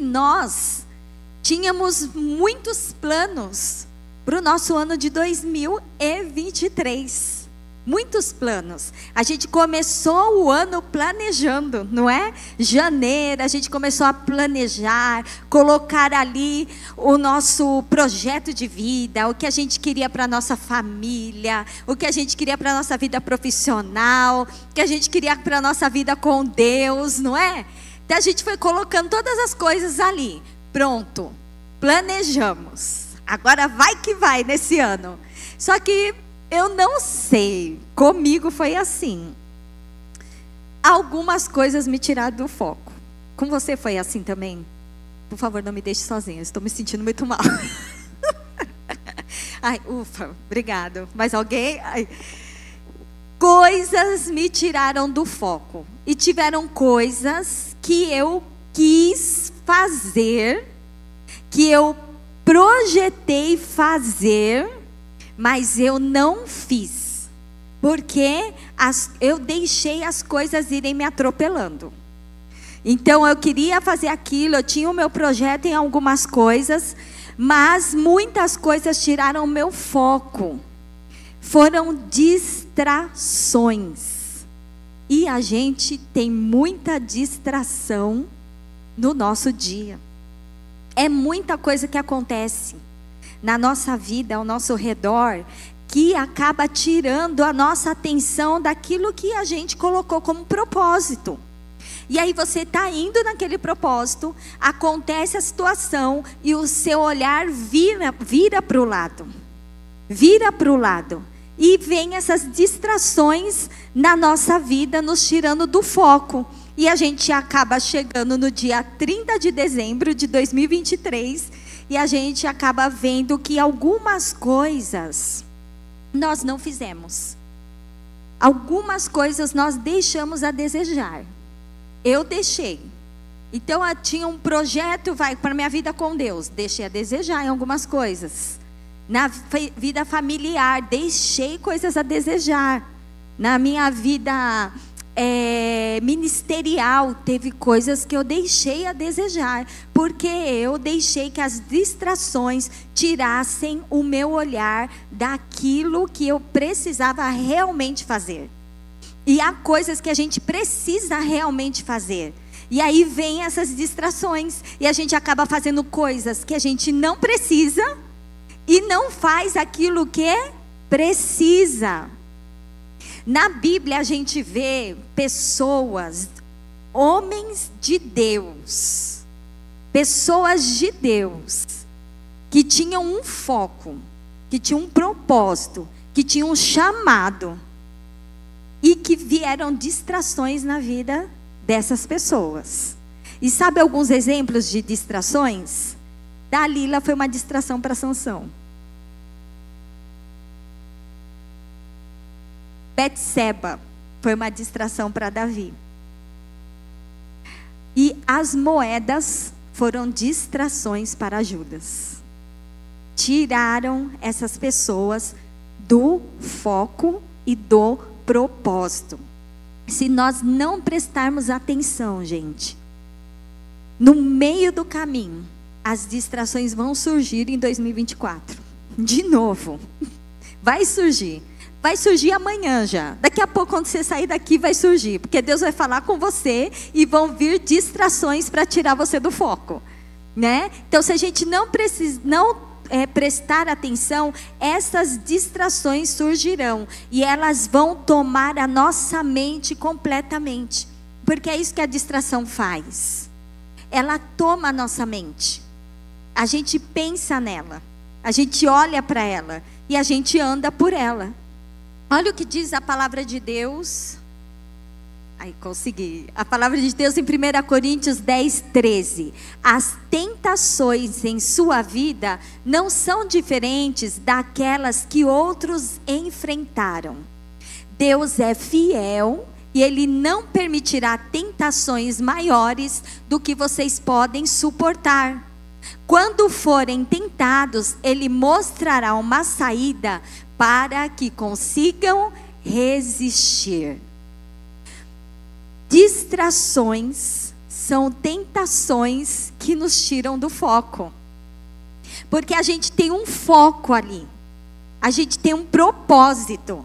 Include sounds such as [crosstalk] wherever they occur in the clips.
Nós tínhamos muitos planos para o nosso ano de 2023 muitos planos. A gente começou o ano planejando, não é? Janeiro, a gente começou a planejar, colocar ali o nosso projeto de vida, o que a gente queria para nossa família, o que a gente queria para nossa vida profissional, o que a gente queria para nossa vida com Deus, não é? Então a gente foi colocando todas as coisas ali. Pronto, planejamos. Agora vai que vai nesse ano. Só que eu não sei. Comigo foi assim. Algumas coisas me tiraram do foco. Com você foi assim também? Por favor, não me deixe sozinha. Estou me sentindo muito mal. [laughs] Ai, ufa, obrigado. Mais alguém? Ai. Coisas me tiraram do foco. E tiveram coisas que eu quis fazer, que eu projetei fazer mas eu não fiz, porque as, eu deixei as coisas irem me atropelando. Então eu queria fazer aquilo, eu tinha o meu projeto em algumas coisas, mas muitas coisas tiraram o meu foco. Foram distrações. E a gente tem muita distração no nosso dia. É muita coisa que acontece na nossa vida, ao nosso redor, que acaba tirando a nossa atenção daquilo que a gente colocou como propósito. E aí você está indo naquele propósito, acontece a situação e o seu olhar vira, vira para o lado. Vira para o lado. E vem essas distrações na nossa vida, nos tirando do foco. E a gente acaba chegando no dia 30 de dezembro de 2023 e a gente acaba vendo que algumas coisas nós não fizemos. Algumas coisas nós deixamos a desejar. Eu deixei. Então eu tinha um projeto vai para minha vida com Deus, deixei a desejar em algumas coisas. Na vida familiar, deixei coisas a desejar. Na minha vida é, ministerial, teve coisas que eu deixei a desejar, porque eu deixei que as distrações tirassem o meu olhar daquilo que eu precisava realmente fazer. E há coisas que a gente precisa realmente fazer. E aí vem essas distrações e a gente acaba fazendo coisas que a gente não precisa e não faz aquilo que precisa. Na Bíblia a gente vê pessoas, homens de Deus, pessoas de Deus, que tinham um foco, que tinham um propósito, que tinham um chamado, e que vieram distrações na vida dessas pessoas. E sabe alguns exemplos de distrações? Dalila foi uma distração para Sansão. Betseba foi uma distração para Davi. E as moedas foram distrações para Judas. Tiraram essas pessoas do foco e do propósito. Se nós não prestarmos atenção, gente, no meio do caminho, as distrações vão surgir em 2024. De novo. Vai surgir. Vai surgir amanhã já. Daqui a pouco, quando você sair daqui, vai surgir. Porque Deus vai falar com você e vão vir distrações para tirar você do foco. Né? Então, se a gente não, precisa, não é, prestar atenção, essas distrações surgirão. E elas vão tomar a nossa mente completamente. Porque é isso que a distração faz. Ela toma a nossa mente. A gente pensa nela. A gente olha para ela. E a gente anda por ela. Olha o que diz a palavra de Deus. Aí consegui. A palavra de Deus em 1 Coríntios 10, 13. As tentações em sua vida não são diferentes daquelas que outros enfrentaram. Deus é fiel e Ele não permitirá tentações maiores do que vocês podem suportar. Quando forem tentados, Ele mostrará uma saída para que consigam resistir. Distrações são tentações que nos tiram do foco. Porque a gente tem um foco ali. A gente tem um propósito.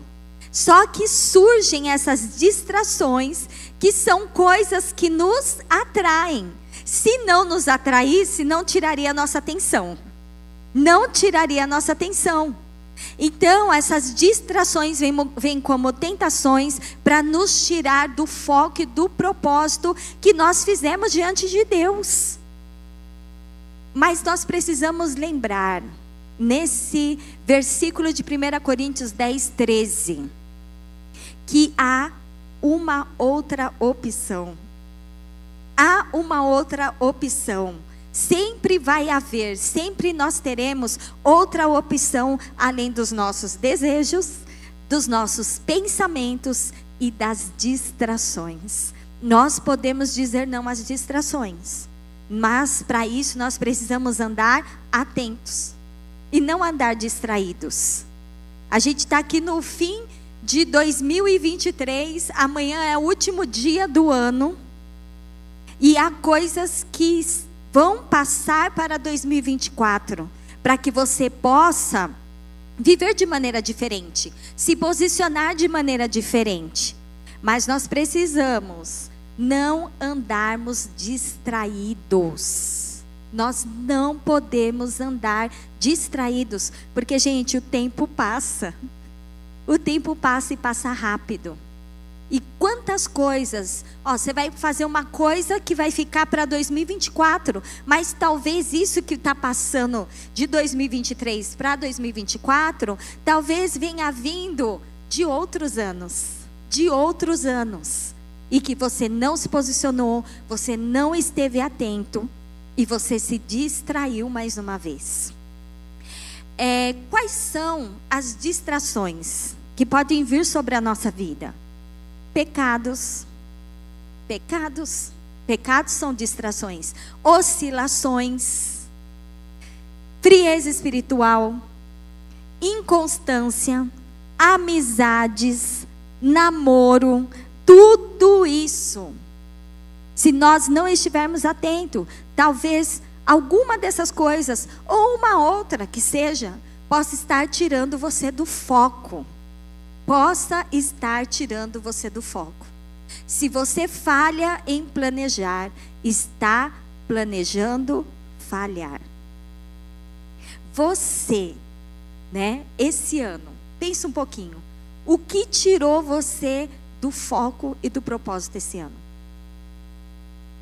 Só que surgem essas distrações que são coisas que nos atraem. Se não nos atraísse, não tiraria a nossa atenção. Não tiraria a nossa atenção. Então, essas distrações vêm, vêm como tentações para nos tirar do foco e do propósito que nós fizemos diante de Deus. Mas nós precisamos lembrar, nesse versículo de 1 Coríntios 10, 13, que há uma outra opção. Há uma outra opção. Sempre vai haver, sempre nós teremos outra opção além dos nossos desejos, dos nossos pensamentos e das distrações. Nós podemos dizer não às distrações, mas para isso nós precisamos andar atentos e não andar distraídos. A gente está aqui no fim de 2023, amanhã é o último dia do ano, e há coisas que vão passar para 2024, para que você possa viver de maneira diferente, se posicionar de maneira diferente. Mas nós precisamos não andarmos distraídos. Nós não podemos andar distraídos, porque, gente, o tempo passa. O tempo passa e passa rápido. E quantas coisas, ó, você vai fazer uma coisa que vai ficar para 2024, mas talvez isso que está passando de 2023 para 2024, talvez venha vindo de outros anos, de outros anos, e que você não se posicionou, você não esteve atento e você se distraiu mais uma vez. É, quais são as distrações que podem vir sobre a nossa vida? Pecados. Pecados. Pecados são distrações. Oscilações. Frieza espiritual. Inconstância. Amizades. Namoro. Tudo isso. Se nós não estivermos atentos, talvez alguma dessas coisas, ou uma outra que seja, possa estar tirando você do foco possa estar tirando você do foco. Se você falha em planejar, está planejando falhar. Você, né, esse ano, pensa um pouquinho. O que tirou você do foco e do propósito esse ano?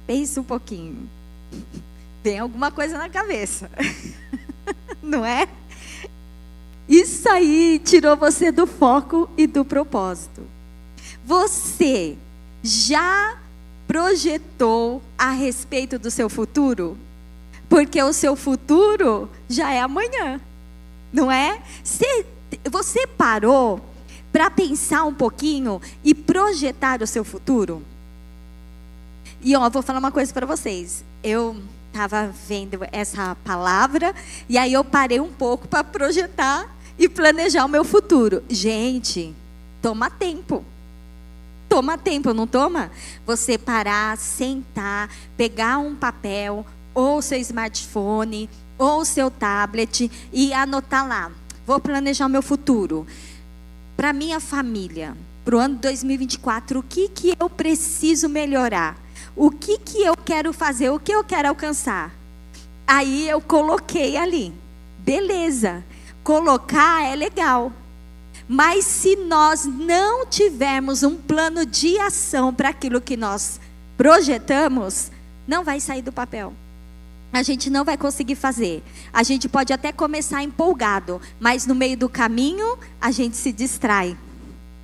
Pensa um pouquinho. [laughs] Tem alguma coisa na cabeça. [laughs] Não é? Isso aí tirou você do foco e do propósito. Você já projetou a respeito do seu futuro? Porque o seu futuro já é amanhã, não é? Você, você parou para pensar um pouquinho e projetar o seu futuro? E ó, vou falar uma coisa para vocês. Eu estava vendo essa palavra e aí eu parei um pouco para projetar e planejar o meu futuro. Gente, toma tempo. Toma tempo, não toma? Você parar, sentar, pegar um papel, ou seu smartphone, ou seu tablet e anotar lá. Vou planejar o meu futuro. Para minha família, para o ano 2024, o que, que eu preciso melhorar? O que, que eu quero fazer? O que eu quero alcançar? Aí eu coloquei ali. Beleza. Colocar é legal. Mas se nós não tivermos um plano de ação para aquilo que nós projetamos, não vai sair do papel. A gente não vai conseguir fazer. A gente pode até começar empolgado, mas no meio do caminho a gente se distrai.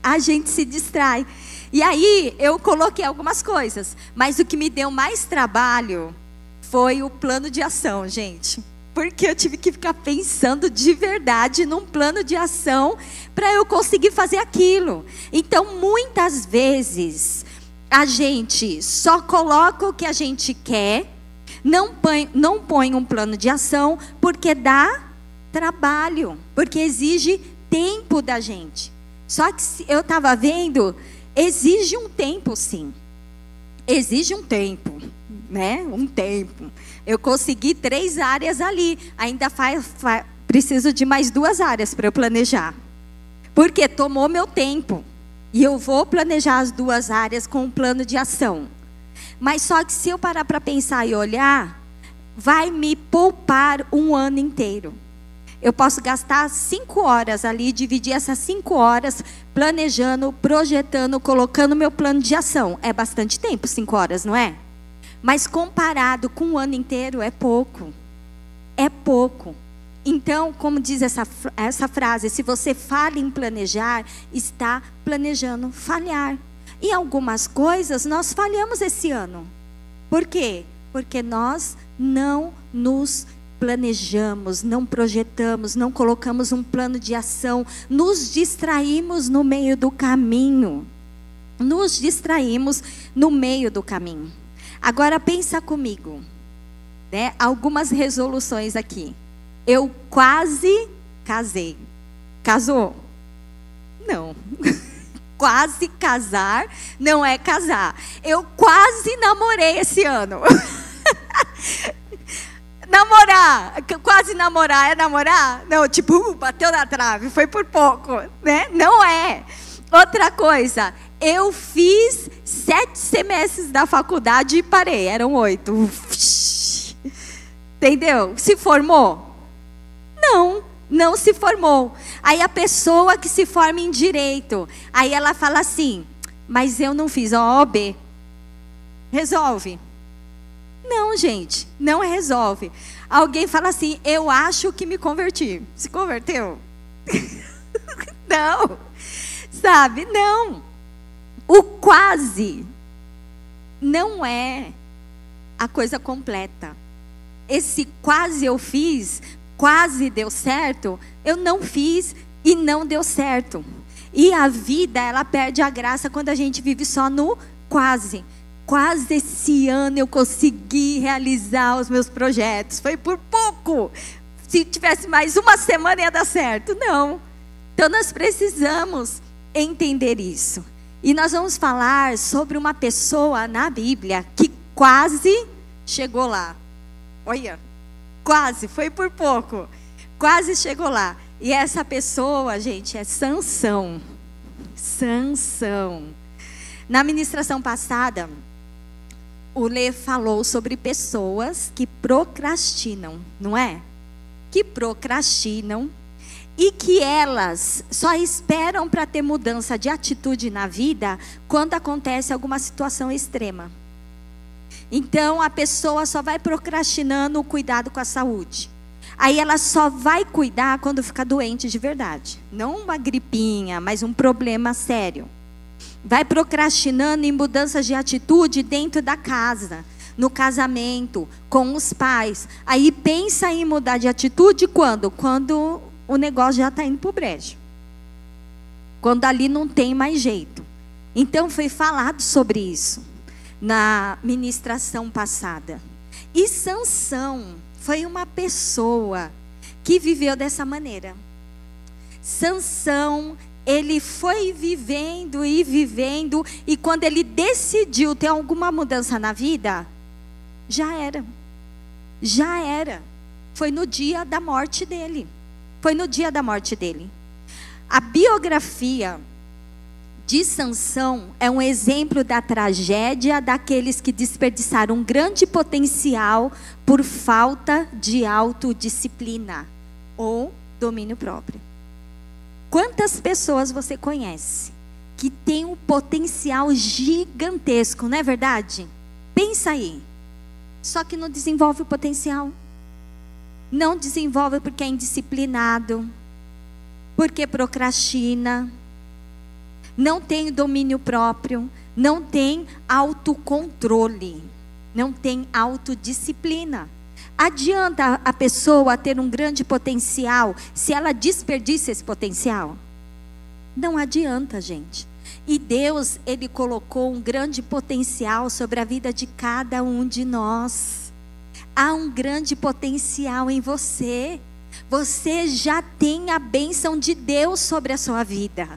A gente se distrai. E aí eu coloquei algumas coisas, mas o que me deu mais trabalho foi o plano de ação, gente porque eu tive que ficar pensando de verdade num plano de ação para eu conseguir fazer aquilo. Então, muitas vezes, a gente só coloca o que a gente quer, não põe, não põe um plano de ação, porque dá trabalho, porque exige tempo da gente. Só que eu estava vendo, exige um tempo sim. Exige um tempo. Né? Um tempo. Eu consegui três áreas ali. Ainda faz, faz preciso de mais duas áreas para eu planejar. Porque tomou meu tempo. E eu vou planejar as duas áreas com um plano de ação. Mas só que se eu parar para pensar e olhar, vai me poupar um ano inteiro. Eu posso gastar cinco horas ali, dividir essas cinco horas planejando, projetando, colocando meu plano de ação. É bastante tempo, cinco horas, não é? Mas comparado com um ano inteiro, é pouco. É pouco. Então, como diz essa, essa frase, se você falha em planejar, está planejando falhar. E algumas coisas nós falhamos esse ano. Por quê? Porque nós não nos planejamos, não projetamos, não colocamos um plano de ação, nos distraímos no meio do caminho. Nos distraímos no meio do caminho. Agora pensa comigo, né? Algumas resoluções aqui. Eu quase casei. Casou? Não. [laughs] quase casar não é casar. Eu quase namorei esse ano. [laughs] namorar, quase namorar é namorar? Não, tipo, uh, bateu na trave, foi por pouco, né? Não é. Outra coisa, eu fiz sete semestres da faculdade e parei, eram oito. Entendeu? Se formou? Não não se formou. Aí a pessoa que se forma em direito, aí ela fala assim: "Mas eu não fiz a OAB". Resolve? Não, gente, não resolve. Alguém fala assim: "Eu acho que me converti". Se converteu? [laughs] não. Sabe? Não. O quase não é a coisa completa. Esse quase eu fiz quase deu certo, eu não fiz e não deu certo. E a vida, ela perde a graça quando a gente vive só no quase. Quase esse ano eu consegui realizar os meus projetos. Foi por pouco. Se tivesse mais uma semana ia dar certo. Não. Então nós precisamos entender isso. E nós vamos falar sobre uma pessoa na Bíblia que quase chegou lá. Olha, Quase, foi por pouco. Quase chegou lá. E essa pessoa, gente, é Sansão. Sansão. Na ministração passada, o Lê falou sobre pessoas que procrastinam, não é? Que procrastinam e que elas só esperam para ter mudança de atitude na vida quando acontece alguma situação extrema. Então a pessoa só vai procrastinando o cuidado com a saúde. Aí ela só vai cuidar quando ficar doente de verdade. Não uma gripinha, mas um problema sério. Vai procrastinando em mudanças de atitude dentro da casa, no casamento, com os pais. Aí pensa em mudar de atitude quando? Quando o negócio já está indo para o brejo. Quando ali não tem mais jeito. Então foi falado sobre isso na ministração passada. E Sansão foi uma pessoa que viveu dessa maneira. Sansão, ele foi vivendo e vivendo e quando ele decidiu ter alguma mudança na vida, já era. Já era. Foi no dia da morte dele. Foi no dia da morte dele. A biografia de Sansão é um exemplo da tragédia daqueles que desperdiçaram um grande potencial por falta de autodisciplina ou domínio próprio. Quantas pessoas você conhece que tem um potencial gigantesco, não é verdade? Pensa aí. Só que não desenvolve o potencial. Não desenvolve porque é indisciplinado, porque procrastina, não tem domínio próprio, não tem autocontrole, não tem autodisciplina. Adianta a pessoa ter um grande potencial se ela desperdiça esse potencial? Não adianta, gente. E Deus, Ele colocou um grande potencial sobre a vida de cada um de nós. Há um grande potencial em você. Você já tem a bênção de Deus sobre a sua vida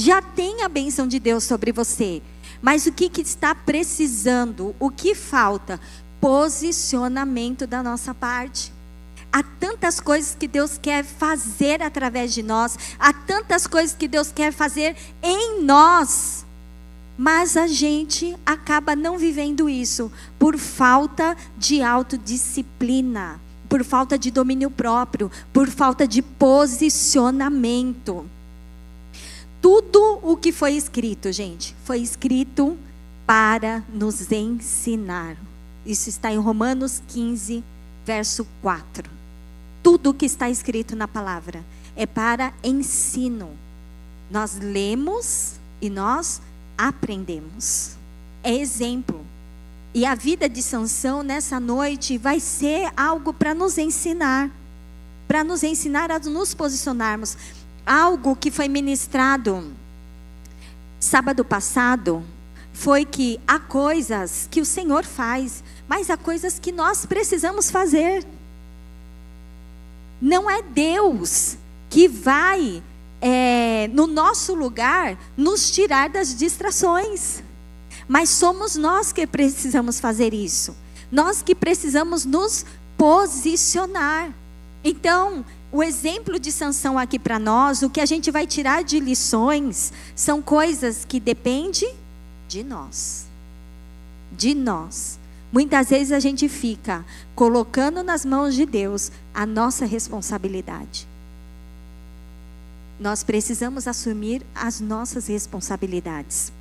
já tem a bênção de Deus sobre você. Mas o que, que está precisando? O que falta? Posicionamento da nossa parte. Há tantas coisas que Deus quer fazer através de nós, há tantas coisas que Deus quer fazer em nós. Mas a gente acaba não vivendo isso por falta de autodisciplina, por falta de domínio próprio, por falta de posicionamento. Tudo o que foi escrito, gente, foi escrito para nos ensinar. Isso está em Romanos 15, verso 4. Tudo o que está escrito na palavra é para ensino. Nós lemos e nós aprendemos. É exemplo. E a vida de Sansão nessa noite vai ser algo para nos ensinar, para nos ensinar a nos posicionarmos. Algo que foi ministrado sábado passado foi que há coisas que o Senhor faz, mas há coisas que nós precisamos fazer. Não é Deus que vai é, no nosso lugar, nos tirar das distrações. Mas somos nós que precisamos fazer isso. Nós que precisamos nos posicionar. Então, o exemplo de sanção aqui para nós, o que a gente vai tirar de lições, são coisas que dependem de nós. De nós. Muitas vezes a gente fica colocando nas mãos de Deus a nossa responsabilidade nós precisamos assumir as nossas responsabilidades.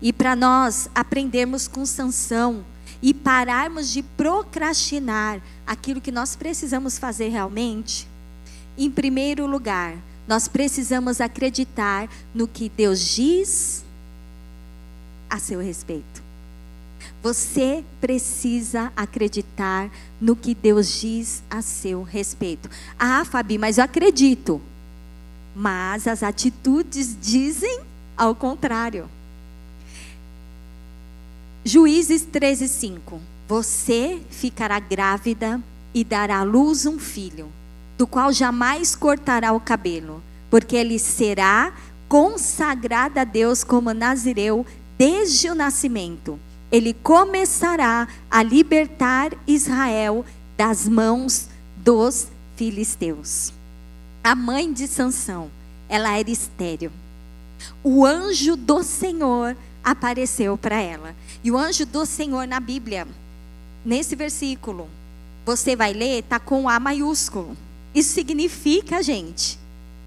E para nós aprendermos com sanção e pararmos de procrastinar aquilo que nós precisamos fazer realmente, em primeiro lugar, nós precisamos acreditar no que Deus diz a seu respeito. Você precisa acreditar no que Deus diz a seu respeito. Ah, Fabi, mas eu acredito mas as atitudes dizem ao contrário. Juízes 13, 5. Você ficará grávida e dará à luz um filho, do qual jamais cortará o cabelo, porque ele será consagrado a Deus como nazireu desde o nascimento. Ele começará a libertar Israel das mãos dos filisteus a mãe de Sansão, ela era estéril. O anjo do Senhor apareceu para ela. E o anjo do Senhor na Bíblia, nesse versículo, você vai ler, está com A maiúsculo. Isso significa, gente,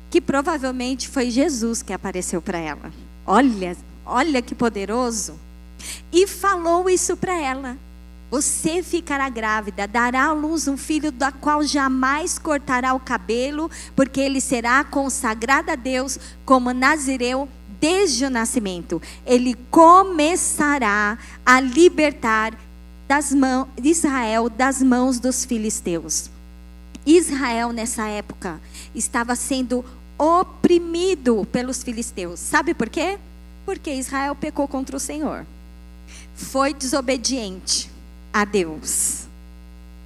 que provavelmente foi Jesus que apareceu para ela. Olha, olha que poderoso. E falou isso para ela. Você ficará grávida, dará à luz um filho da qual jamais cortará o cabelo, porque ele será consagrado a Deus como nazireu desde o nascimento. Ele começará a libertar das mãos, Israel das mãos dos filisteus. Israel nessa época estava sendo oprimido pelos filisteus. Sabe por quê? Porque Israel pecou contra o Senhor. Foi desobediente a Deus.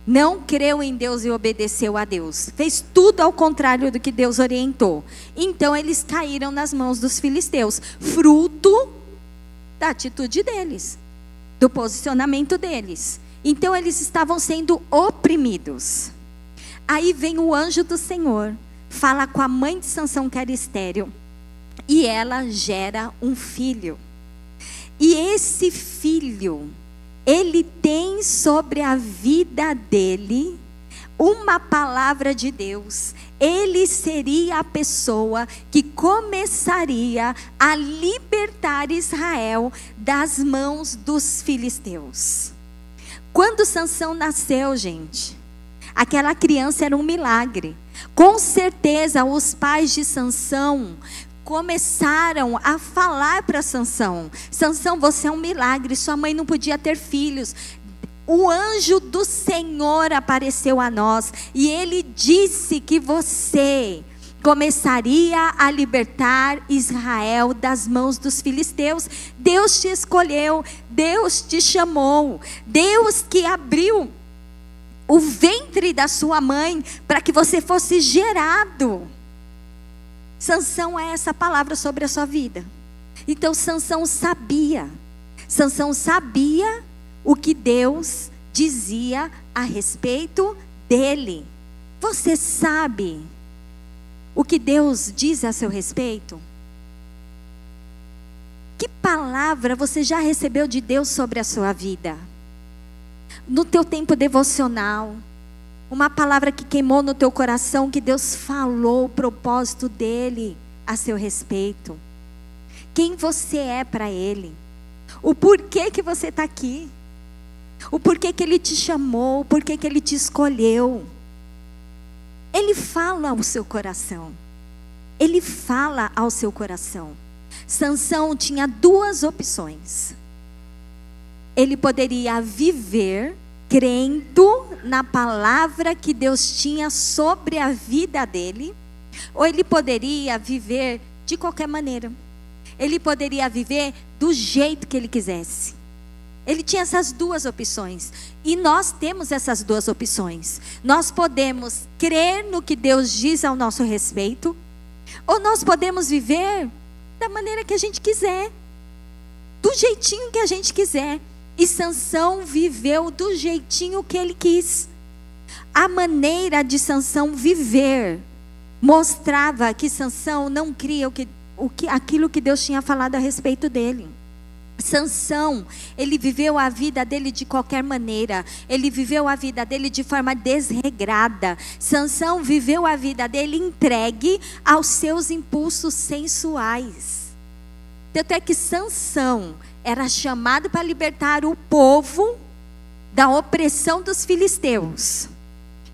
Não creu em Deus e obedeceu a Deus. Fez tudo ao contrário do que Deus orientou. Então eles caíram nas mãos dos filisteus, fruto da atitude deles, do posicionamento deles. Então eles estavam sendo oprimidos. Aí vem o anjo do Senhor, fala com a mãe de Sansão que era estéreo, e ela gera um filho. E esse filho ele tem sobre a vida dele uma palavra de Deus. Ele seria a pessoa que começaria a libertar Israel das mãos dos filisteus. Quando Sansão nasceu, gente, aquela criança era um milagre. Com certeza os pais de Sansão começaram a falar para Sansão: Sansão, você é um milagre, sua mãe não podia ter filhos. O anjo do Senhor apareceu a nós e ele disse que você começaria a libertar Israel das mãos dos filisteus. Deus te escolheu, Deus te chamou, Deus que abriu o ventre da sua mãe para que você fosse gerado. Sansão é essa palavra sobre a sua vida. Então Sansão sabia. Sansão sabia o que Deus dizia a respeito dele. Você sabe o que Deus diz a seu respeito? Que palavra você já recebeu de Deus sobre a sua vida? No teu tempo devocional, uma palavra que queimou no teu coração, que Deus falou o propósito dele a seu respeito. Quem você é para ele. O porquê que você está aqui. O porquê que ele te chamou, o porquê que ele te escolheu. Ele fala ao seu coração. Ele fala ao seu coração. Sansão tinha duas opções. Ele poderia viver crendo na palavra que Deus tinha sobre a vida dele, ou ele poderia viver de qualquer maneira. Ele poderia viver do jeito que ele quisesse. Ele tinha essas duas opções. E nós temos essas duas opções. Nós podemos crer no que Deus diz ao nosso respeito, ou nós podemos viver da maneira que a gente quiser, do jeitinho que a gente quiser. E Sansão viveu do jeitinho que ele quis. A maneira de Sansão viver mostrava que Sansão não cria o que, o que, aquilo que Deus tinha falado a respeito dele. Sansão, ele viveu a vida dele de qualquer maneira. Ele viveu a vida dele de forma desregrada. Sansão viveu a vida dele entregue aos seus impulsos sensuais. Tanto é que Sansão era chamado para libertar o povo da opressão dos filisteus.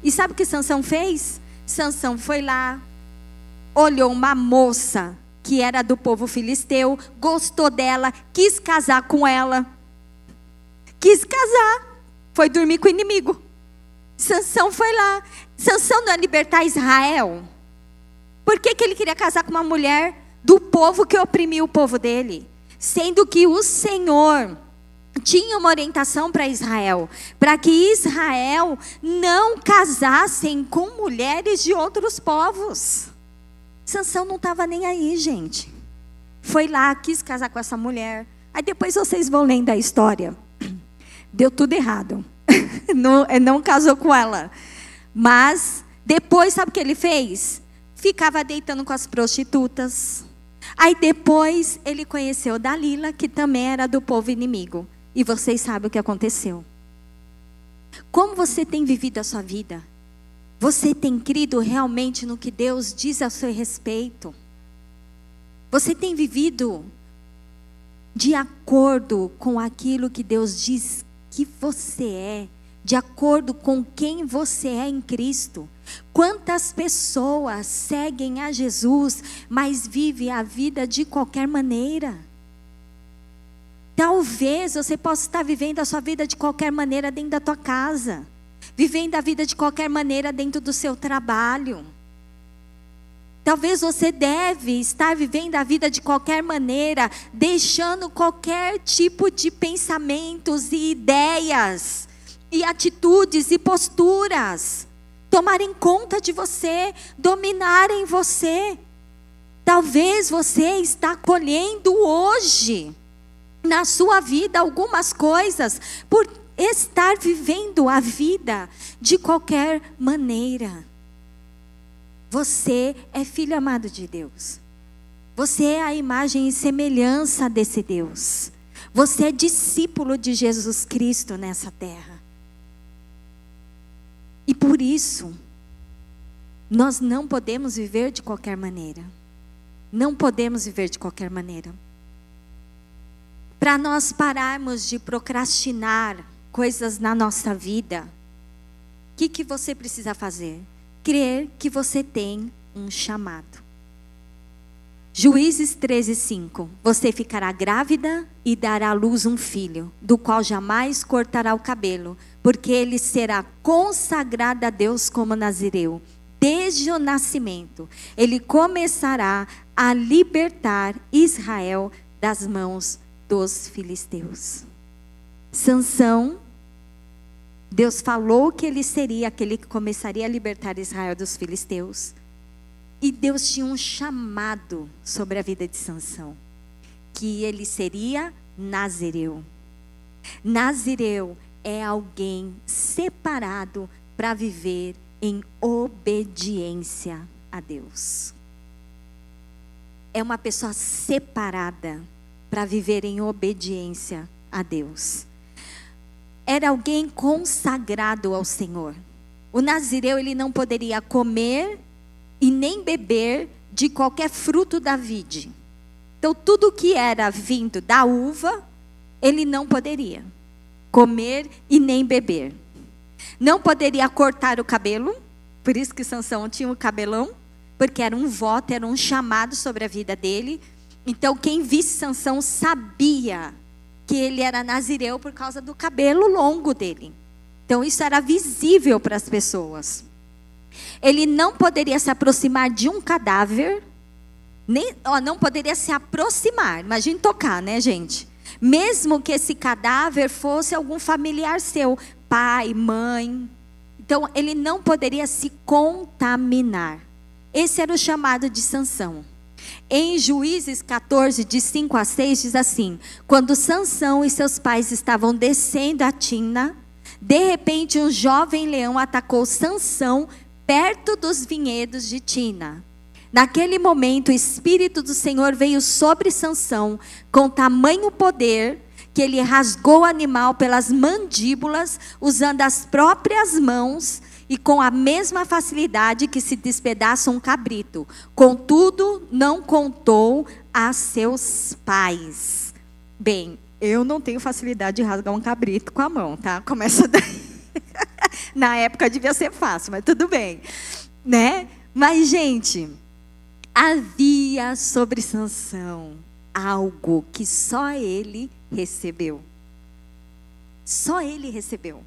E sabe o que Sansão fez? Sansão foi lá, olhou uma moça que era do povo filisteu, gostou dela, quis casar com ela. Quis casar, foi dormir com o inimigo. Sansão foi lá. Sansão não é libertar Israel. Por que, que ele queria casar com uma mulher do povo que oprimiu o povo dele? Sendo que o Senhor tinha uma orientação para Israel, para que Israel não casassem com mulheres de outros povos. Sansão não estava nem aí, gente. Foi lá, quis casar com essa mulher. Aí depois vocês vão lendo a história. [clears throat] Deu tudo errado. [laughs] não, não casou com ela. Mas depois, sabe o que ele fez? Ficava deitando com as prostitutas. Aí depois ele conheceu Dalila, que também era do povo inimigo. E vocês sabem o que aconteceu. Como você tem vivido a sua vida? Você tem crido realmente no que Deus diz a seu respeito? Você tem vivido de acordo com aquilo que Deus diz que você é? De acordo com quem você é em Cristo? Quantas pessoas seguem a Jesus, mas vivem a vida de qualquer maneira? Talvez você possa estar vivendo a sua vida de qualquer maneira dentro da tua casa vivendo a vida de qualquer maneira dentro do seu trabalho. Talvez você deve estar vivendo a vida de qualquer maneira, deixando qualquer tipo de pensamentos e ideias e atitudes e posturas tomarem conta de você, dominarem você. Talvez você está colhendo hoje na sua vida algumas coisas por estar vivendo a vida de qualquer maneira. Você é filho amado de Deus. Você é a imagem e semelhança desse Deus. Você é discípulo de Jesus Cristo nessa terra. E por isso, nós não podemos viver de qualquer maneira. Não podemos viver de qualquer maneira. Para nós pararmos de procrastinar, coisas na nossa vida, o que, que você precisa fazer? Crer que você tem um chamado. Juízes 13, 5. Você ficará grávida e dará à luz um filho, do qual jamais cortará o cabelo, porque ele será consagrado a Deus como nazireu. Desde o nascimento, ele começará a libertar Israel das mãos dos filisteus. Sansão Deus falou que ele seria aquele que começaria a libertar Israel dos filisteus. E Deus tinha um chamado sobre a vida de Sansão. que ele seria nazireu. Nazireu é alguém separado para viver em obediência a Deus. É uma pessoa separada para viver em obediência a Deus. Era alguém consagrado ao Senhor. O nazireu ele não poderia comer e nem beber de qualquer fruto da vide. Então tudo que era vindo da uva, ele não poderia comer e nem beber. Não poderia cortar o cabelo, por isso que Sansão tinha o cabelão, porque era um voto, era um chamado sobre a vida dele. Então quem visse Sansão sabia que ele era nazireu por causa do cabelo longo dele. Então isso era visível para as pessoas. Ele não poderia se aproximar de um cadáver, nem, ó, não poderia se aproximar. Imagine tocar, né, gente? Mesmo que esse cadáver fosse algum familiar seu, pai, mãe. Então, ele não poderia se contaminar. Esse era o chamado de Sansão. Em Juízes 14, de 5 a 6, diz assim: Quando Sansão e seus pais estavam descendo a Tina, de repente um jovem leão atacou Sansão perto dos vinhedos de Tina. Naquele momento, o Espírito do Senhor veio sobre Sansão com tamanho poder que ele rasgou o animal pelas mandíbulas, usando as próprias mãos e com a mesma facilidade que se despedaça um cabrito. Contudo, não contou a seus pais. Bem, eu não tenho facilidade de rasgar um cabrito com a mão, tá? Começa [laughs] daí. Na época devia ser fácil, mas tudo bem, né? Mas gente, havia sobre Sansão algo que só ele recebeu. Só ele recebeu.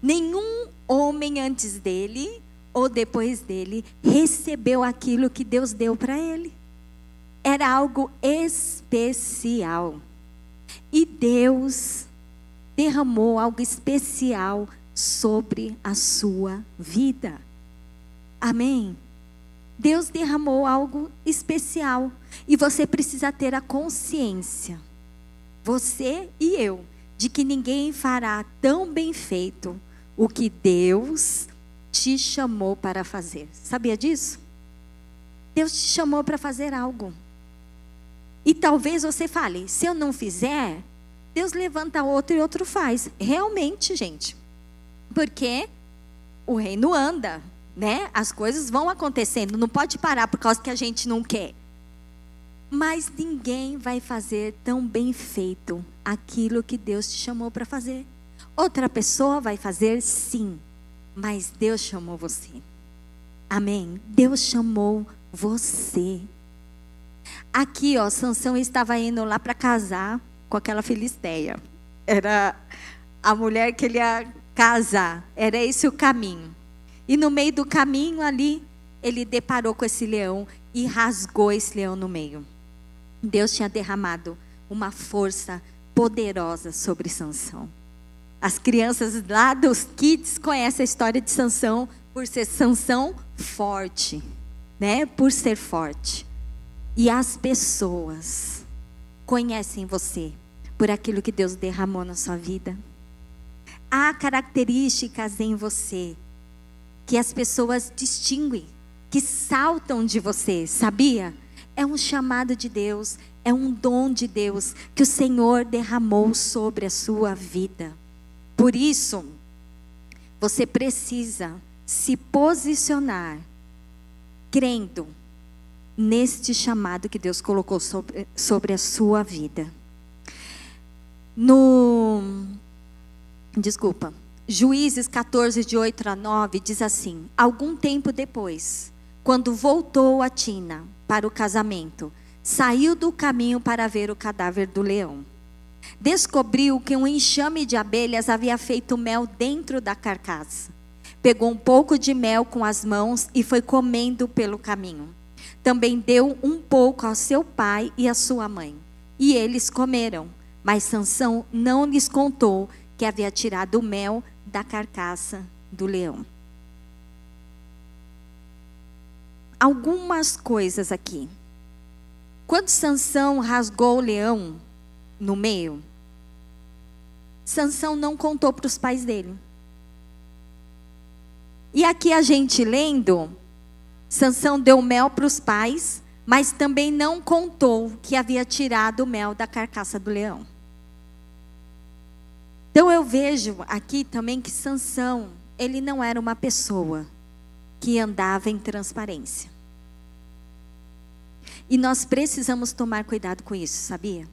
Nenhum homem antes dele ou depois dele recebeu aquilo que Deus deu para ele. Era algo especial. E Deus derramou algo especial sobre a sua vida. Amém? Deus derramou algo especial e você precisa ter a consciência, você e eu, de que ninguém fará tão bem feito o que Deus te chamou para fazer. Sabia disso? Deus te chamou para fazer algo. E talvez você fale: se eu não fizer, Deus levanta outro e outro faz. Realmente, gente. Porque o reino anda, né? As coisas vão acontecendo, não pode parar por causa que a gente não quer. Mas ninguém vai fazer tão bem feito aquilo que Deus te chamou para fazer. Outra pessoa vai fazer sim, mas Deus chamou você. Amém. Deus chamou você. Aqui, ó, Sansão estava indo lá para casar com aquela filisteia. Era a mulher que ele ia casar. Era esse o caminho. E no meio do caminho ali, ele deparou com esse leão e rasgou esse leão no meio. Deus tinha derramado uma força poderosa sobre Sansão. As crianças lá dos kids conhecem a história de Sansão por ser Sansão forte, né? Por ser forte. E as pessoas conhecem você por aquilo que Deus derramou na sua vida. Há características em você que as pessoas distinguem, que saltam de você, sabia? É um chamado de Deus, é um dom de Deus que o Senhor derramou sobre a sua vida. Por isso, você precisa se posicionar crendo neste chamado que Deus colocou sobre, sobre a sua vida. No. Desculpa. Juízes 14, de 8 a 9, diz assim: Algum tempo depois, quando voltou a Tina para o casamento, saiu do caminho para ver o cadáver do leão. Descobriu que um enxame de abelhas havia feito mel dentro da carcaça. Pegou um pouco de mel com as mãos e foi comendo pelo caminho. Também deu um pouco ao seu pai e à sua mãe. E eles comeram. Mas Sansão não lhes contou que havia tirado o mel da carcaça do leão. Algumas coisas aqui. Quando Sansão rasgou o leão no meio, Sansão não contou para os pais dele. E aqui a gente lendo, Sansão deu mel para os pais, mas também não contou que havia tirado o mel da carcaça do leão. Então eu vejo aqui também que Sansão, ele não era uma pessoa que andava em transparência. E nós precisamos tomar cuidado com isso, sabia?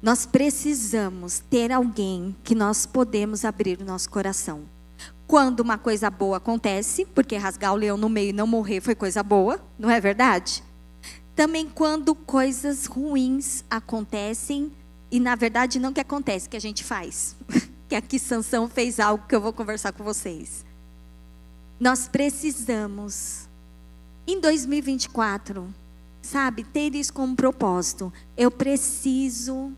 Nós precisamos ter alguém que nós podemos abrir o nosso coração. Quando uma coisa boa acontece, porque rasgar o leão no meio e não morrer foi coisa boa, não é verdade? Também quando coisas ruins acontecem, e na verdade não que acontece, que a gente faz. [laughs] que aqui Sansão fez algo que eu vou conversar com vocês. Nós precisamos, em 2024, sabe, ter isso como propósito. Eu preciso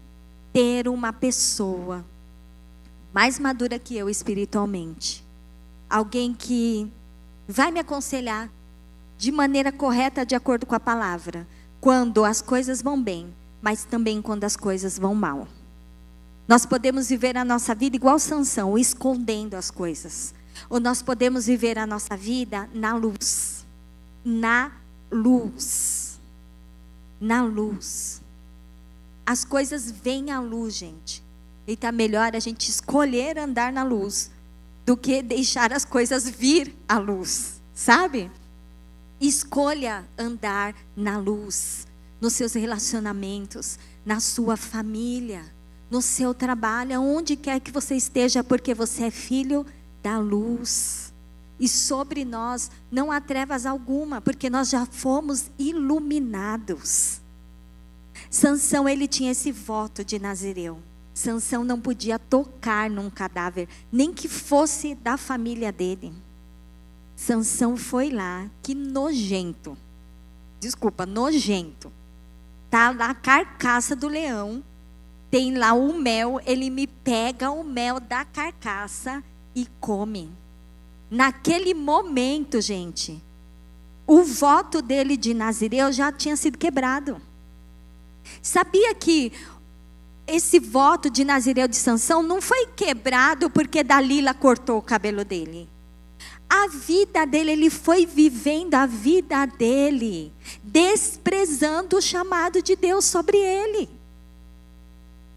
ter uma pessoa mais madura que eu espiritualmente. Alguém que vai me aconselhar de maneira correta, de acordo com a palavra. Quando as coisas vão bem, mas também quando as coisas vão mal. Nós podemos viver a nossa vida igual Sansão, escondendo as coisas. Ou nós podemos viver a nossa vida na luz. Na luz. Na luz. As coisas vêm à luz, gente. E está melhor a gente escolher andar na luz do que deixar as coisas vir à luz, sabe? Escolha andar na luz, nos seus relacionamentos, na sua família, no seu trabalho, onde quer que você esteja, porque você é filho da luz. E sobre nós não há trevas alguma, porque nós já fomos iluminados. Sansão ele tinha esse voto de Nazireu. Sansão não podia tocar num cadáver, nem que fosse da família dele. Sansão foi lá, que nojento. Desculpa, nojento. Tá lá a carcaça do leão, tem lá o mel, ele me pega o mel da carcaça e come. Naquele momento, gente, o voto dele de Nazireu já tinha sido quebrado. Sabia que esse voto de Nazireu de Sansão não foi quebrado porque Dalila cortou o cabelo dele. A vida dele, ele foi vivendo a vida dele, desprezando o chamado de Deus sobre ele.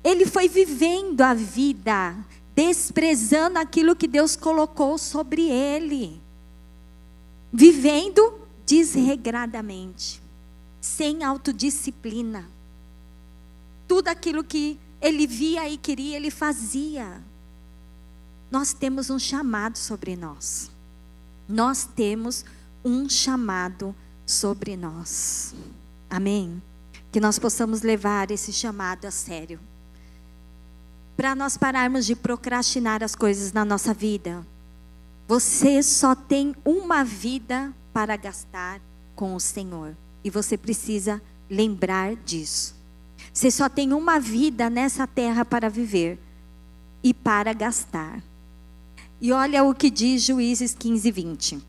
Ele foi vivendo a vida, desprezando aquilo que Deus colocou sobre ele. Vivendo desregradamente, sem autodisciplina tudo aquilo que ele via e queria, ele fazia. Nós temos um chamado sobre nós. Nós temos um chamado sobre nós. Amém? Que nós possamos levar esse chamado a sério. Para nós pararmos de procrastinar as coisas na nossa vida. Você só tem uma vida para gastar com o Senhor. E você precisa lembrar disso. Você só tem uma vida nessa terra para viver e para gastar. E olha o que diz Juízes 15, 20.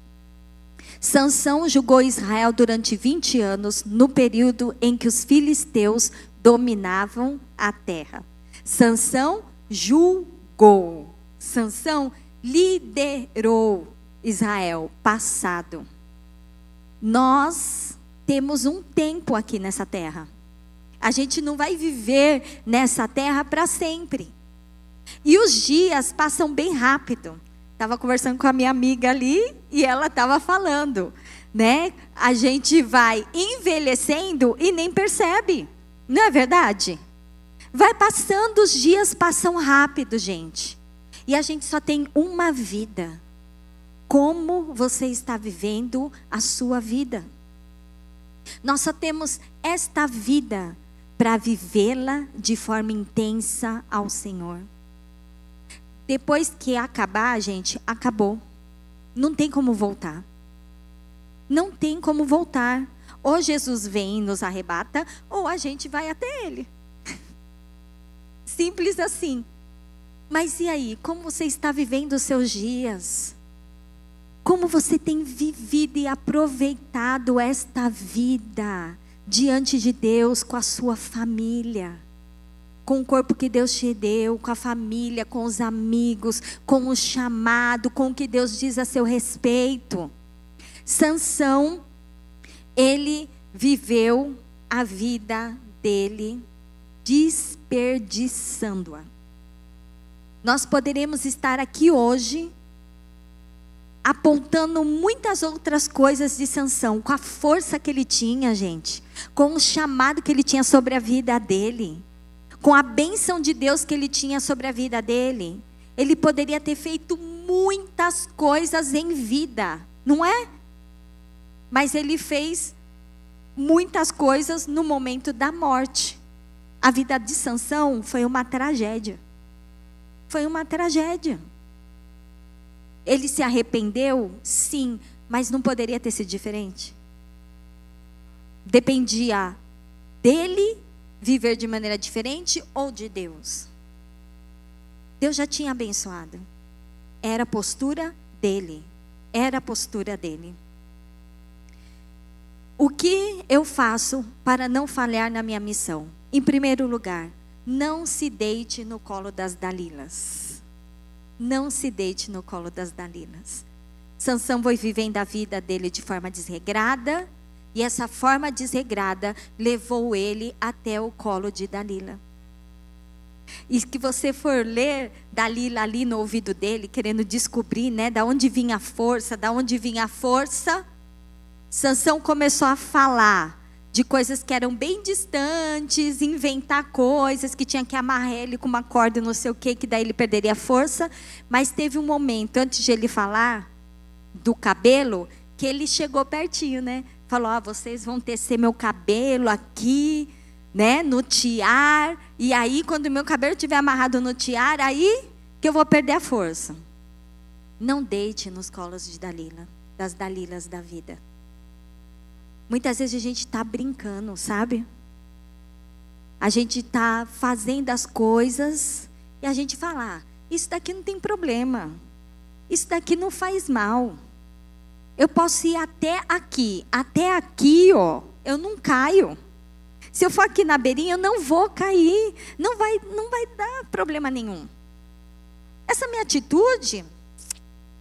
Sansão julgou Israel durante 20 anos, no período em que os filisteus dominavam a terra. Sansão julgou. Sansão liderou Israel passado. Nós temos um tempo aqui nessa terra. A gente não vai viver nessa terra para sempre. E os dias passam bem rápido. Estava conversando com a minha amiga ali e ela estava falando, né? A gente vai envelhecendo e nem percebe. Não é verdade? Vai passando, os dias passam rápido, gente. E a gente só tem uma vida. Como você está vivendo a sua vida? Nós só temos esta vida para vivê-la de forma intensa ao Senhor. Depois que acabar, gente, acabou. Não tem como voltar. Não tem como voltar. Ou Jesus vem e nos arrebata, ou a gente vai até Ele. [laughs] Simples assim. Mas e aí? Como você está vivendo os seus dias? Como você tem vivido e aproveitado esta vida? diante de Deus com a sua família, com o corpo que Deus te deu, com a família, com os amigos, com o chamado, com o que Deus diz a seu respeito. Sansão, ele viveu a vida dele desperdiçando-a. Nós poderemos estar aqui hoje apontando muitas outras coisas de Sansão, com a força que ele tinha, gente, com o chamado que ele tinha sobre a vida dele, com a bênção de Deus que ele tinha sobre a vida dele. Ele poderia ter feito muitas coisas em vida, não é? Mas ele fez muitas coisas no momento da morte. A vida de Sansão foi uma tragédia. Foi uma tragédia. Ele se arrependeu? Sim, mas não poderia ter sido diferente. Dependia dele viver de maneira diferente ou de Deus. Deus já tinha abençoado. Era a postura dele. Era a postura dele. O que eu faço para não falhar na minha missão? Em primeiro lugar, não se deite no colo das Dalilas. Não se deite no colo das Dalilas. Sansão foi vivendo a vida dele de forma desregrada, e essa forma desregrada levou ele até o colo de Dalila. E que você for ler Dalila ali no ouvido dele, querendo descobrir, né, da onde vinha a força, da onde vinha a força, Sansão começou a falar de coisas que eram bem distantes, inventar coisas que tinha que amarrar ele com uma corda, não sei o que, que daí ele perderia a força. Mas teve um momento antes de ele falar do cabelo que ele chegou pertinho, né? Falou: "Ah, vocês vão tecer meu cabelo aqui, né, no tiar, e aí quando meu cabelo estiver amarrado no tiar, aí que eu vou perder a força." Não deite nos colos de Dalila, das Dalilas da vida. Muitas vezes a gente está brincando, sabe? A gente está fazendo as coisas e a gente fala: ah, isso daqui não tem problema, isso daqui não faz mal. Eu posso ir até aqui, até aqui, ó, eu não caio. Se eu for aqui na beirinha, eu não vou cair, não vai, não vai dar problema nenhum. Essa minha atitude,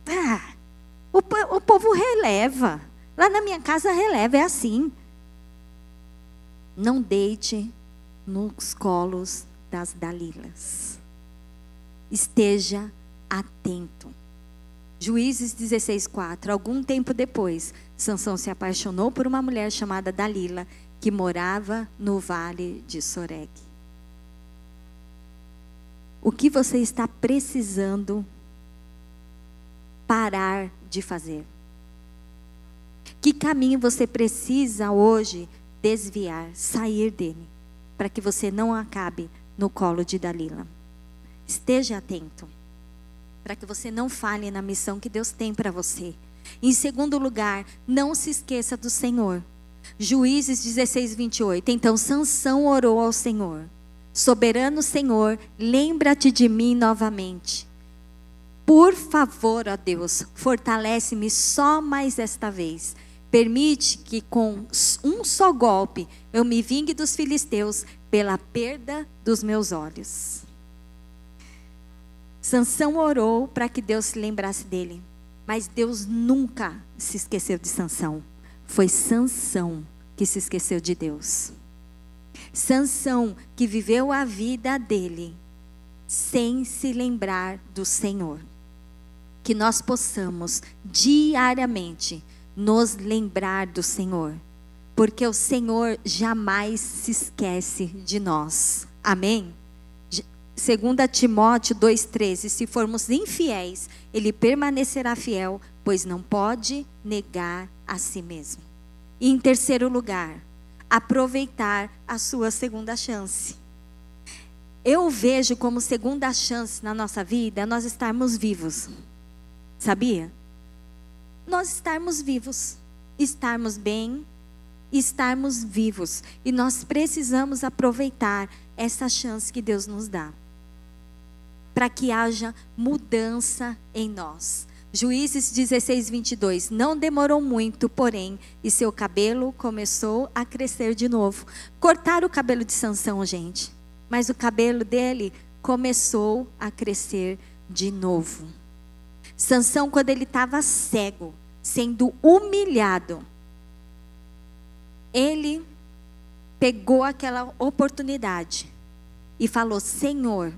ah, o, o povo releva. Lá na minha casa releva, é assim. Não deite nos colos das Dalilas. Esteja atento. Juízes 16:4. Algum tempo depois, Sansão se apaixonou por uma mulher chamada Dalila, que morava no vale de Soreg. O que você está precisando parar de fazer? Que caminho você precisa hoje desviar, sair dele, para que você não acabe no colo de Dalila? Esteja atento, para que você não falhe na missão que Deus tem para você. Em segundo lugar, não se esqueça do Senhor. Juízes 16, 28. Então Sansão orou ao Senhor. Soberano Senhor, lembra-te de mim novamente. Por favor, ó Deus, fortalece-me só mais esta vez. Permite que com um só golpe eu me vingue dos filisteus pela perda dos meus olhos. Sansão orou para que Deus se lembrasse dele, mas Deus nunca se esqueceu de Sansão. Foi Sansão que se esqueceu de Deus. Sansão que viveu a vida dele sem se lembrar do Senhor. Que nós possamos diariamente nos lembrar do Senhor, porque o Senhor jamais se esquece de nós. Amém? 2 Timóteo 2,13: Se formos infiéis, ele permanecerá fiel, pois não pode negar a si mesmo. E em terceiro lugar, aproveitar a sua segunda chance. Eu vejo como segunda chance na nossa vida nós estarmos vivos. Sabia? nós estarmos vivos, estarmos bem, estarmos vivos. E nós precisamos aproveitar essa chance que Deus nos dá para que haja mudança em nós. Juízes 16, 22. Não demorou muito, porém, e seu cabelo começou a crescer de novo. Cortaram o cabelo de Sansão, gente. Mas o cabelo dele começou a crescer de novo. Sansão, quando ele estava cego, sendo humilhado, ele pegou aquela oportunidade e falou: Senhor,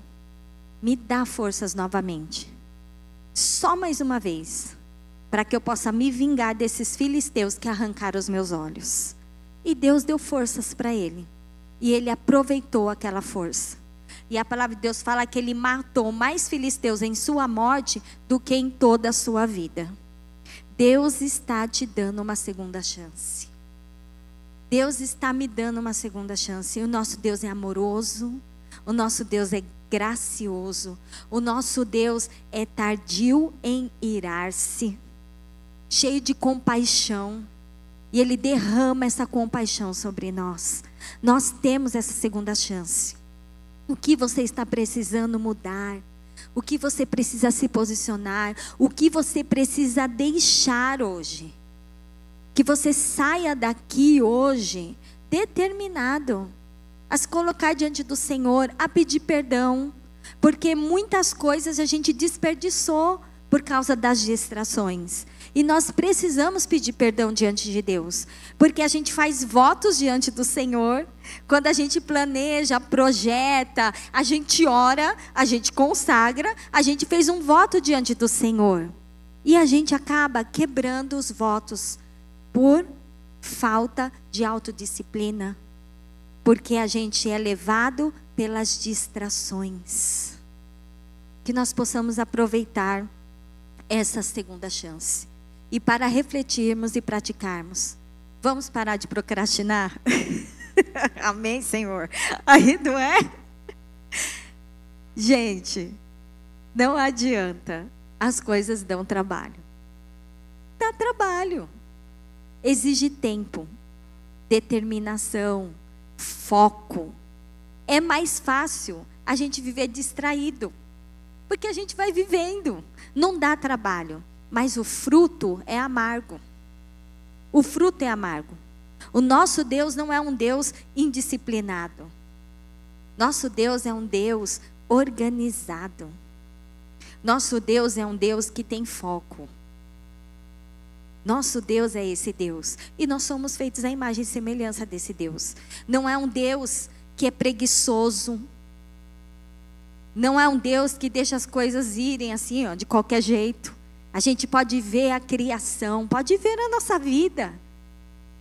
me dá forças novamente só mais uma vez, para que eu possa me vingar desses filisteus que arrancaram os meus olhos. E Deus deu forças para ele. E ele aproveitou aquela força. E a palavra de Deus fala que ele matou mais filisteus em sua morte do que em toda a sua vida. Deus está te dando uma segunda chance. Deus está me dando uma segunda chance. E o nosso Deus é amoroso, o nosso Deus é gracioso. O nosso Deus é tardio em irar-se, cheio de compaixão. E Ele derrama essa compaixão sobre nós. Nós temos essa segunda chance. O que você está precisando mudar? O que você precisa se posicionar? O que você precisa deixar hoje? Que você saia daqui hoje determinado a se colocar diante do Senhor, a pedir perdão, porque muitas coisas a gente desperdiçou por causa das distrações. E nós precisamos pedir perdão diante de Deus, porque a gente faz votos diante do Senhor, quando a gente planeja, projeta, a gente ora, a gente consagra, a gente fez um voto diante do Senhor. E a gente acaba quebrando os votos por falta de autodisciplina, porque a gente é levado pelas distrações. Que nós possamos aproveitar essa segunda chance. E para refletirmos e praticarmos. Vamos parar de procrastinar? [laughs] Amém, Senhor. Aí não é? Gente, não adianta. As coisas dão trabalho. Dá trabalho. Exige tempo, determinação, foco. É mais fácil a gente viver distraído, porque a gente vai vivendo, não dá trabalho, mas o fruto é amargo. O fruto é amargo. O nosso Deus não é um Deus indisciplinado. Nosso Deus é um Deus organizado. Nosso Deus é um Deus que tem foco. Nosso Deus é esse Deus. E nós somos feitos à imagem e semelhança desse Deus. Não é um Deus que é preguiçoso. Não é um Deus que deixa as coisas irem assim, ó, de qualquer jeito. A gente pode ver a criação, pode ver a nossa vida.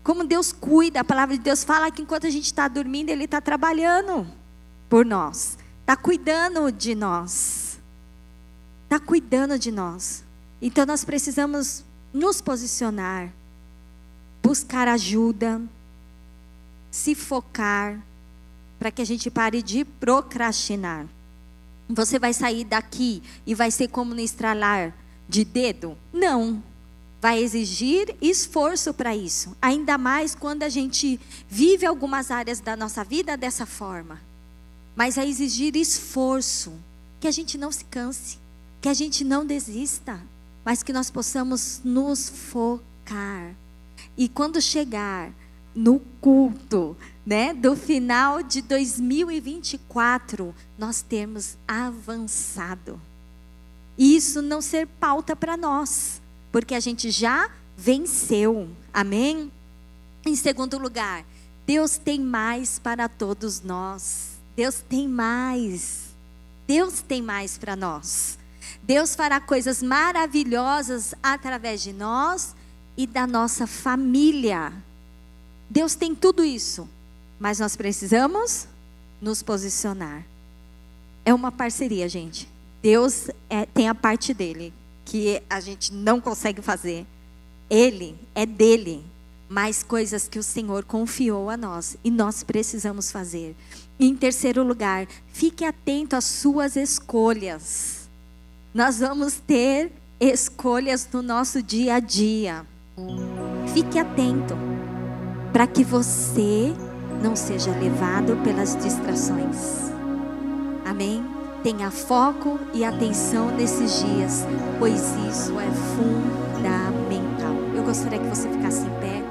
Como Deus cuida, a palavra de Deus fala que enquanto a gente está dormindo, Ele está trabalhando por nós, está cuidando de nós, está cuidando de nós. Então nós precisamos nos posicionar, buscar ajuda, se focar, para que a gente pare de procrastinar. Você vai sair daqui e vai ser como no estralar de dedo? Não. Vai exigir esforço para isso. Ainda mais quando a gente vive algumas áreas da nossa vida dessa forma. Mas vai exigir esforço. Que a gente não se canse. Que a gente não desista mas que nós possamos nos focar. E quando chegar no culto, né, do final de 2024, nós temos avançado. E isso não ser pauta para nós, porque a gente já venceu. Amém? Em segundo lugar, Deus tem mais para todos nós. Deus tem mais. Deus tem mais para nós. Deus fará coisas maravilhosas através de nós e da nossa família. Deus tem tudo isso, mas nós precisamos nos posicionar. É uma parceria, gente. Deus é, tem a parte dele, que a gente não consegue fazer. Ele é dele, mas coisas que o Senhor confiou a nós e nós precisamos fazer. Em terceiro lugar, fique atento às suas escolhas nós vamos ter escolhas no nosso dia a dia. Fique atento para que você não seja levado pelas distrações. Amém? Tenha foco e atenção nesses dias, pois isso é fundamental. Eu gostaria que você ficasse em pé.